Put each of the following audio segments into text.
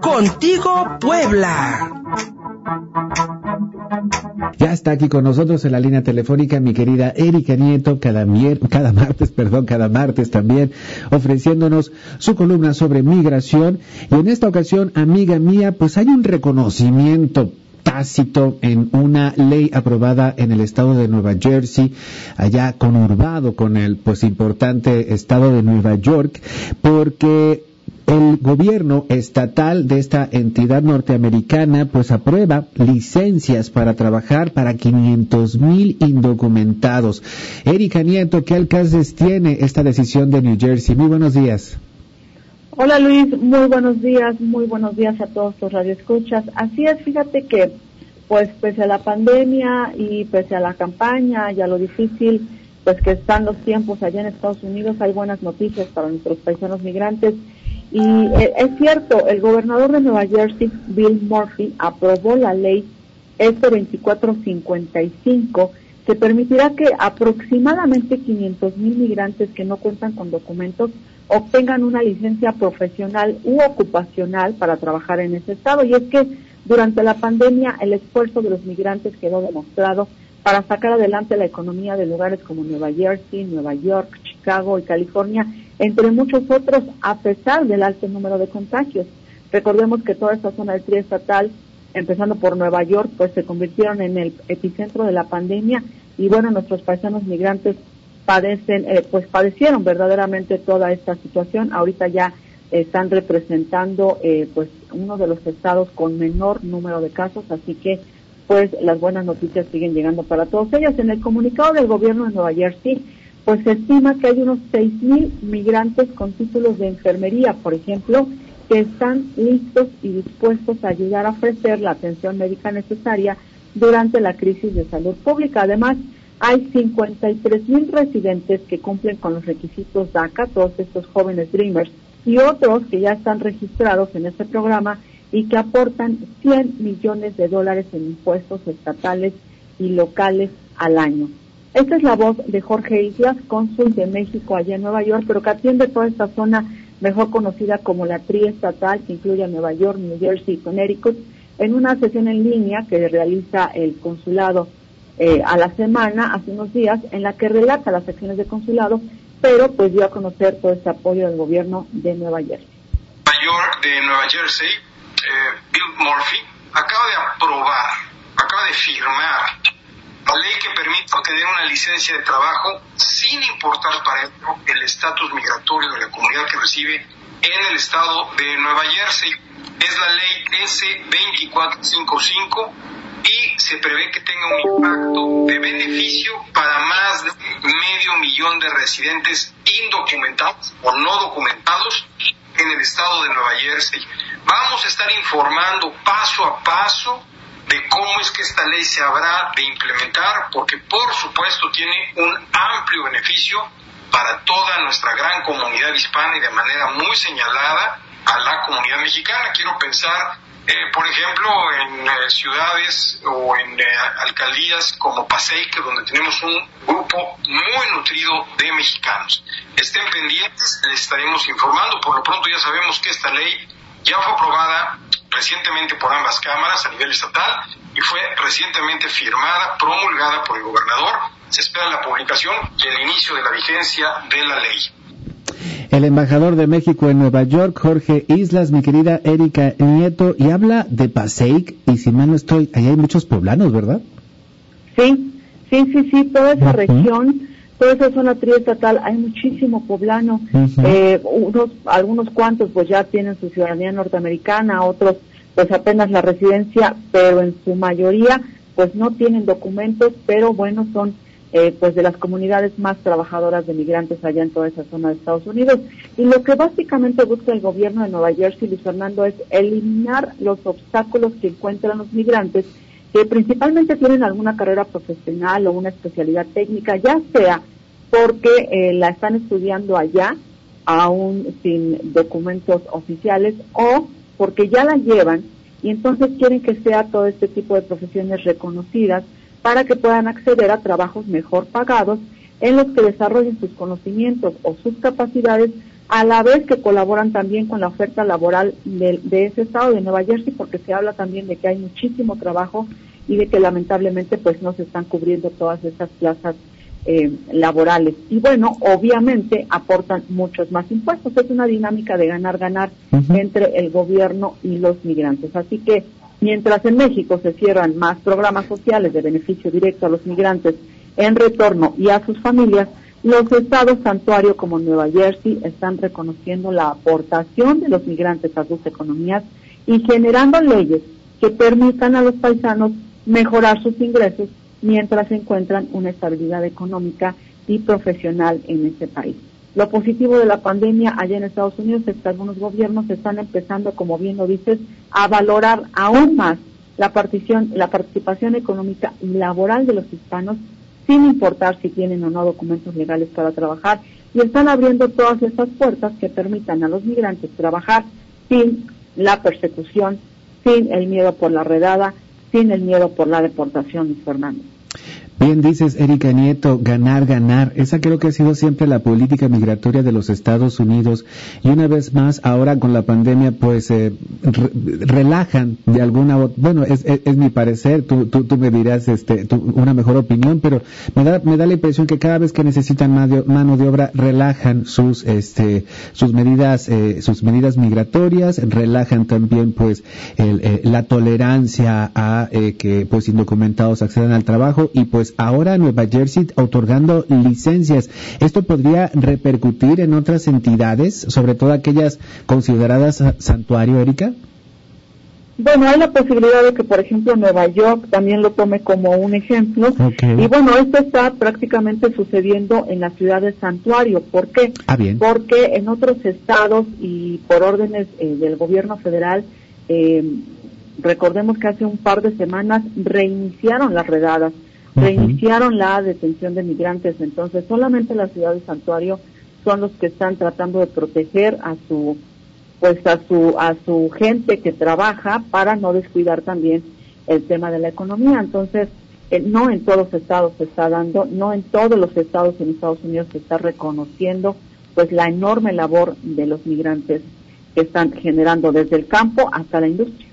Contigo Puebla. Ya está aquí con nosotros en la línea telefónica mi querida Erika Nieto, cada, cada martes, perdón, cada martes también, ofreciéndonos su columna sobre migración. Y en esta ocasión, amiga mía, pues hay un reconocimiento tácito en una ley aprobada en el estado de Nueva Jersey, allá conurbado con el pues importante estado de Nueva York, porque el gobierno estatal de esta entidad norteamericana pues aprueba licencias para trabajar para 500 mil indocumentados. Erika Nieto, ¿qué alcances tiene esta decisión de New Jersey? Muy buenos días. Hola Luis, muy buenos días, muy buenos días a todos los radioescuchas. Así es, fíjate que pues pese a la pandemia y pese a la campaña y a lo difícil pues que están los tiempos allá en Estados Unidos, hay buenas noticias para nuestros paisanos migrantes y eh, es cierto, el gobernador de Nueva Jersey, Bill Murphy, aprobó la ley S2455 que permitirá que aproximadamente 500 mil migrantes que no cuentan con documentos obtengan una licencia profesional u ocupacional para trabajar en ese estado. Y es que durante la pandemia el esfuerzo de los migrantes quedó demostrado para sacar adelante la economía de lugares como Nueva Jersey, Nueva York, Chicago y California entre muchos otros, a pesar del alto número de contagios. Recordemos que toda esta zona del triestatal, empezando por Nueva York, pues se convirtieron en el epicentro de la pandemia y bueno, nuestros paisanos migrantes padecen, eh, pues padecieron verdaderamente toda esta situación. Ahorita ya están representando eh, pues uno de los estados con menor número de casos, así que pues las buenas noticias siguen llegando para todos ellos. En el comunicado del gobierno de Nueva Jersey pues se estima que hay unos 6.000 migrantes con títulos de enfermería, por ejemplo, que están listos y dispuestos a ayudar a ofrecer la atención médica necesaria durante la crisis de salud pública. Además, hay 53.000 residentes que cumplen con los requisitos DACA, todos estos jóvenes Dreamers, y otros que ya están registrados en este programa y que aportan 100 millones de dólares en impuestos estatales y locales al año. Esta es la voz de Jorge Islas, cónsul de México allá en Nueva York, pero que atiende toda esta zona mejor conocida como la triestatal, que incluye a Nueva York, New Jersey y Connecticut, en una sesión en línea que realiza el consulado eh, a la semana, hace unos días, en la que relata las acciones de consulado, pero pues dio a conocer todo este apoyo del gobierno de Nueva Jersey. Nueva de Nueva Jersey, eh, Bill Murphy, acaba de aprobar, acaba de firmar la ley que permite obtener una licencia de trabajo sin importar para ello el estatus migratorio de la comunidad que recibe en el estado de Nueva Jersey. Es la ley S2455 y se prevé que tenga un impacto de beneficio para más de medio millón de residentes indocumentados o no documentados en el estado de Nueva Jersey. Vamos a estar informando paso a paso de cómo es que esta ley se habrá de implementar, porque por supuesto tiene un amplio beneficio para toda nuestra gran comunidad hispana y de manera muy señalada a la comunidad mexicana. Quiero pensar, eh, por ejemplo, en eh, ciudades o en eh, alcaldías como Paseique, donde tenemos un grupo muy nutrido de mexicanos. Estén pendientes, les estaremos informando. Por lo pronto ya sabemos que esta ley ya fue aprobada recientemente por ambas cámaras a nivel estatal y fue recientemente firmada, promulgada por el gobernador. Se espera la publicación y el inicio de la vigencia de la ley. El embajador de México en Nueva York, Jorge Islas, mi querida Erika Nieto, y habla de Paseic, y si mal no estoy, ahí hay muchos poblanos, ¿verdad? Sí, sí, sí, sí, toda esa región, toda esa zona triestatal, hay muchísimo poblano, eh, unos, algunos cuantos pues ya tienen su ciudadanía norteamericana, otros pues apenas la residencia, pero en su mayoría pues no tienen documentos, pero bueno, son eh, pues de las comunidades más trabajadoras de migrantes allá en toda esa zona de Estados Unidos. Y lo que básicamente busca el gobierno de Nueva Jersey, Luis Fernando, es eliminar los obstáculos que encuentran los migrantes que principalmente tienen alguna carrera profesional o una especialidad técnica, ya sea porque eh, la están estudiando allá, aún sin documentos oficiales, o porque ya la llevan y entonces quieren que sea todo este tipo de profesiones reconocidas para que puedan acceder a trabajos mejor pagados en los que desarrollen sus conocimientos o sus capacidades a la vez que colaboran también con la oferta laboral de, ese estado de Nueva Jersey, porque se habla también de que hay muchísimo trabajo y de que lamentablemente pues no se están cubriendo todas esas plazas eh, laborales. Y bueno, obviamente aportan muchos más impuestos. Es una dinámica de ganar-ganar entre el gobierno y los migrantes. Así que mientras en México se cierran más programas sociales de beneficio directo a los migrantes en retorno y a sus familias, los estados santuario como Nueva Jersey están reconociendo la aportación de los migrantes a sus economías y generando leyes que permitan a los paisanos mejorar sus ingresos mientras encuentran una estabilidad económica y profesional en ese país. Lo positivo de la pandemia allá en Estados Unidos es que algunos gobiernos están empezando, como bien lo dices, a valorar aún más la participación, la participación económica y laboral de los hispanos sin importar si tienen o no documentos legales para trabajar, y están abriendo todas estas puertas que permitan a los migrantes trabajar sin la persecución, sin el miedo por la redada, sin el miedo por la deportación, Fernando. Bien dices, Erika Nieto, ganar, ganar. Esa creo que ha sido siempre la política migratoria de los Estados Unidos. Y una vez más, ahora con la pandemia, pues eh, relajan de alguna bueno, es, es, mi parecer, tú, tú, tú, me dirás este, una mejor opinión, pero me da, me da la impresión que cada vez que necesitan mano de obra, relajan sus, este, sus medidas, eh, sus medidas migratorias, relajan también, pues, el, eh, la tolerancia a que, pues, indocumentados accedan al trabajo y, pues, pues ahora Nueva Jersey otorgando licencias. ¿Esto podría repercutir en otras entidades, sobre todo aquellas consideradas santuario, Erika? Bueno, hay la posibilidad de que, por ejemplo, Nueva York también lo tome como un ejemplo. Y bueno, esto está prácticamente sucediendo en la ciudad de Santuario. ¿Por qué? Ah, Porque en otros estados y por órdenes eh, del gobierno federal, eh, recordemos que hace un par de semanas reiniciaron las redadas reiniciaron la detención de migrantes, entonces solamente la ciudad de Santuario son los que están tratando de proteger a su pues a su a su gente que trabaja para no descuidar también el tema de la economía. Entonces, eh, no en todos los estados se está dando, no en todos los estados en Estados Unidos se está reconociendo pues la enorme labor de los migrantes que están generando desde el campo hasta la industria.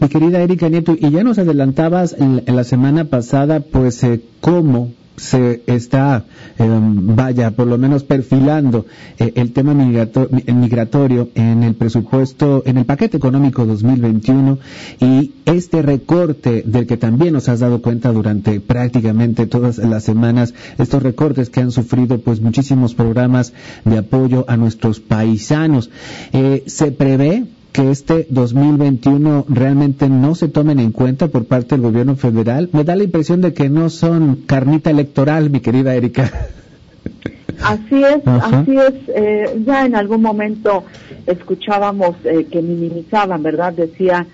Mi querida Erika Nieto, y ya nos adelantabas la semana pasada, pues, eh, cómo se está, em, vaya, por lo menos perfilando eh, el tema migratorio en el presupuesto, en el paquete económico 2021 y este recorte del que también nos has dado cuenta durante prácticamente todas las semanas, estos recortes que han sufrido pues muchísimos programas de apoyo a nuestros paisanos. Eh, se prevé que este 2021 realmente no se tomen en cuenta por parte del gobierno federal? Me da la impresión de que no son carnita electoral, mi querida Erika. Así es, así es. Eh, ya en algún momento escuchábamos eh, que minimizaban, ¿verdad? Decía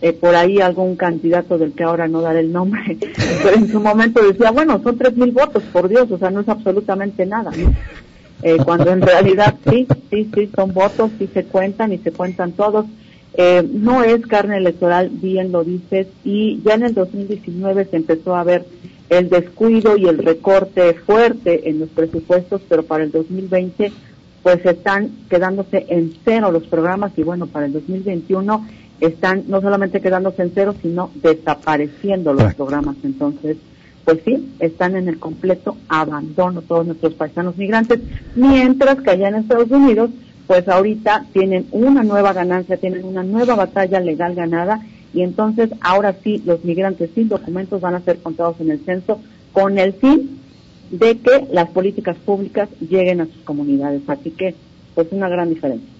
eh, por ahí algún candidato del que ahora no daré el nombre, pero en su momento decía, bueno, son tres mil votos, por Dios, o sea, no es absolutamente nada, ¿no? eh, cuando en realidad sí, sí, sí, son votos, sí se cuentan y se cuentan todos. Eh, no es carne electoral, bien lo dices, y ya en el 2019 se empezó a ver el descuido y el recorte fuerte en los presupuestos, pero para el 2020 pues están quedándose en cero los programas y bueno, para el 2021 están no solamente quedándose en cero, sino desapareciendo los programas. Entonces, pues sí, están en el completo abandono todos nuestros paisanos migrantes, mientras que allá en Estados Unidos, pues ahorita tienen una nueva ganancia, tienen una nueva batalla legal ganada y entonces ahora sí los migrantes sin documentos van a ser contados en el censo con el fin de que las políticas públicas lleguen a sus comunidades. Así que, pues una gran diferencia.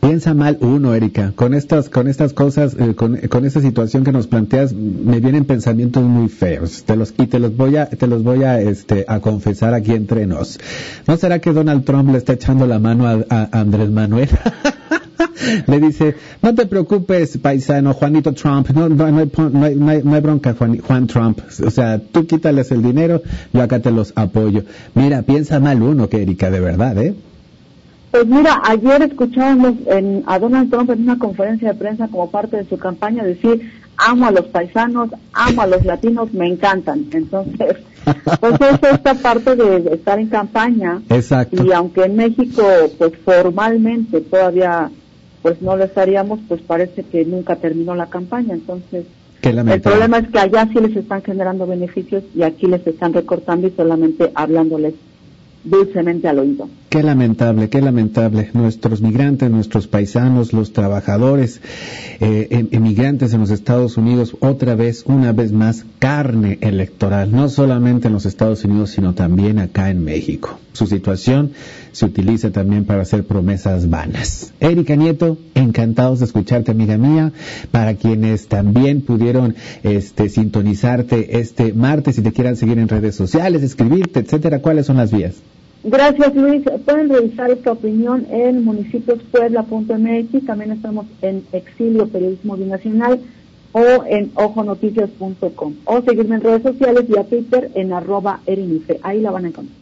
Piensa mal uno, Erika. Con estas, con estas cosas, eh, con, con, esta situación que nos planteas, me vienen pensamientos muy feos. Te los, y te los voy a, te los voy a, este, a confesar aquí entre nos. ¿No será que Donald Trump le está echando la mano a, Andrés Manuel? le dice, no te preocupes, paisano, Juanito Trump, no, hay, bronca, Juan, Juan, Trump. O sea, tú quítales el dinero, yo acá te los apoyo. Mira, piensa mal uno, que Erika, de verdad, ¿eh? Pues mira, ayer escuchábamos en, a Donald Trump en una conferencia de prensa como parte de su campaña decir, amo a los paisanos, amo a los latinos, me encantan. Entonces, pues es esta parte de estar en campaña. Exacto. Y aunque en México, pues formalmente todavía, pues no lo estaríamos, pues parece que nunca terminó la campaña. Entonces, el problema es que allá sí les están generando beneficios y aquí les están recortando y solamente hablándoles dulcemente al oído. Qué lamentable, qué lamentable. Nuestros migrantes, nuestros paisanos, los trabajadores, eh, em, emigrantes en los Estados Unidos, otra vez, una vez más, carne electoral, no solamente en los Estados Unidos, sino también acá en México. Su situación se utiliza también para hacer promesas vanas. Erika Nieto, encantados de escucharte, amiga mía. Para quienes también pudieron este, sintonizarte este martes y te quieran seguir en redes sociales, escribirte, etcétera, ¿cuáles son las vías? Gracias, Luis. Pueden revisar esta opinión en municipiospuebla.mx. También estamos en Exilio Periodismo Binacional o en ojonoticias.com. O seguirme en redes sociales y a Twitter en arroba erinife. Ahí la van a encontrar.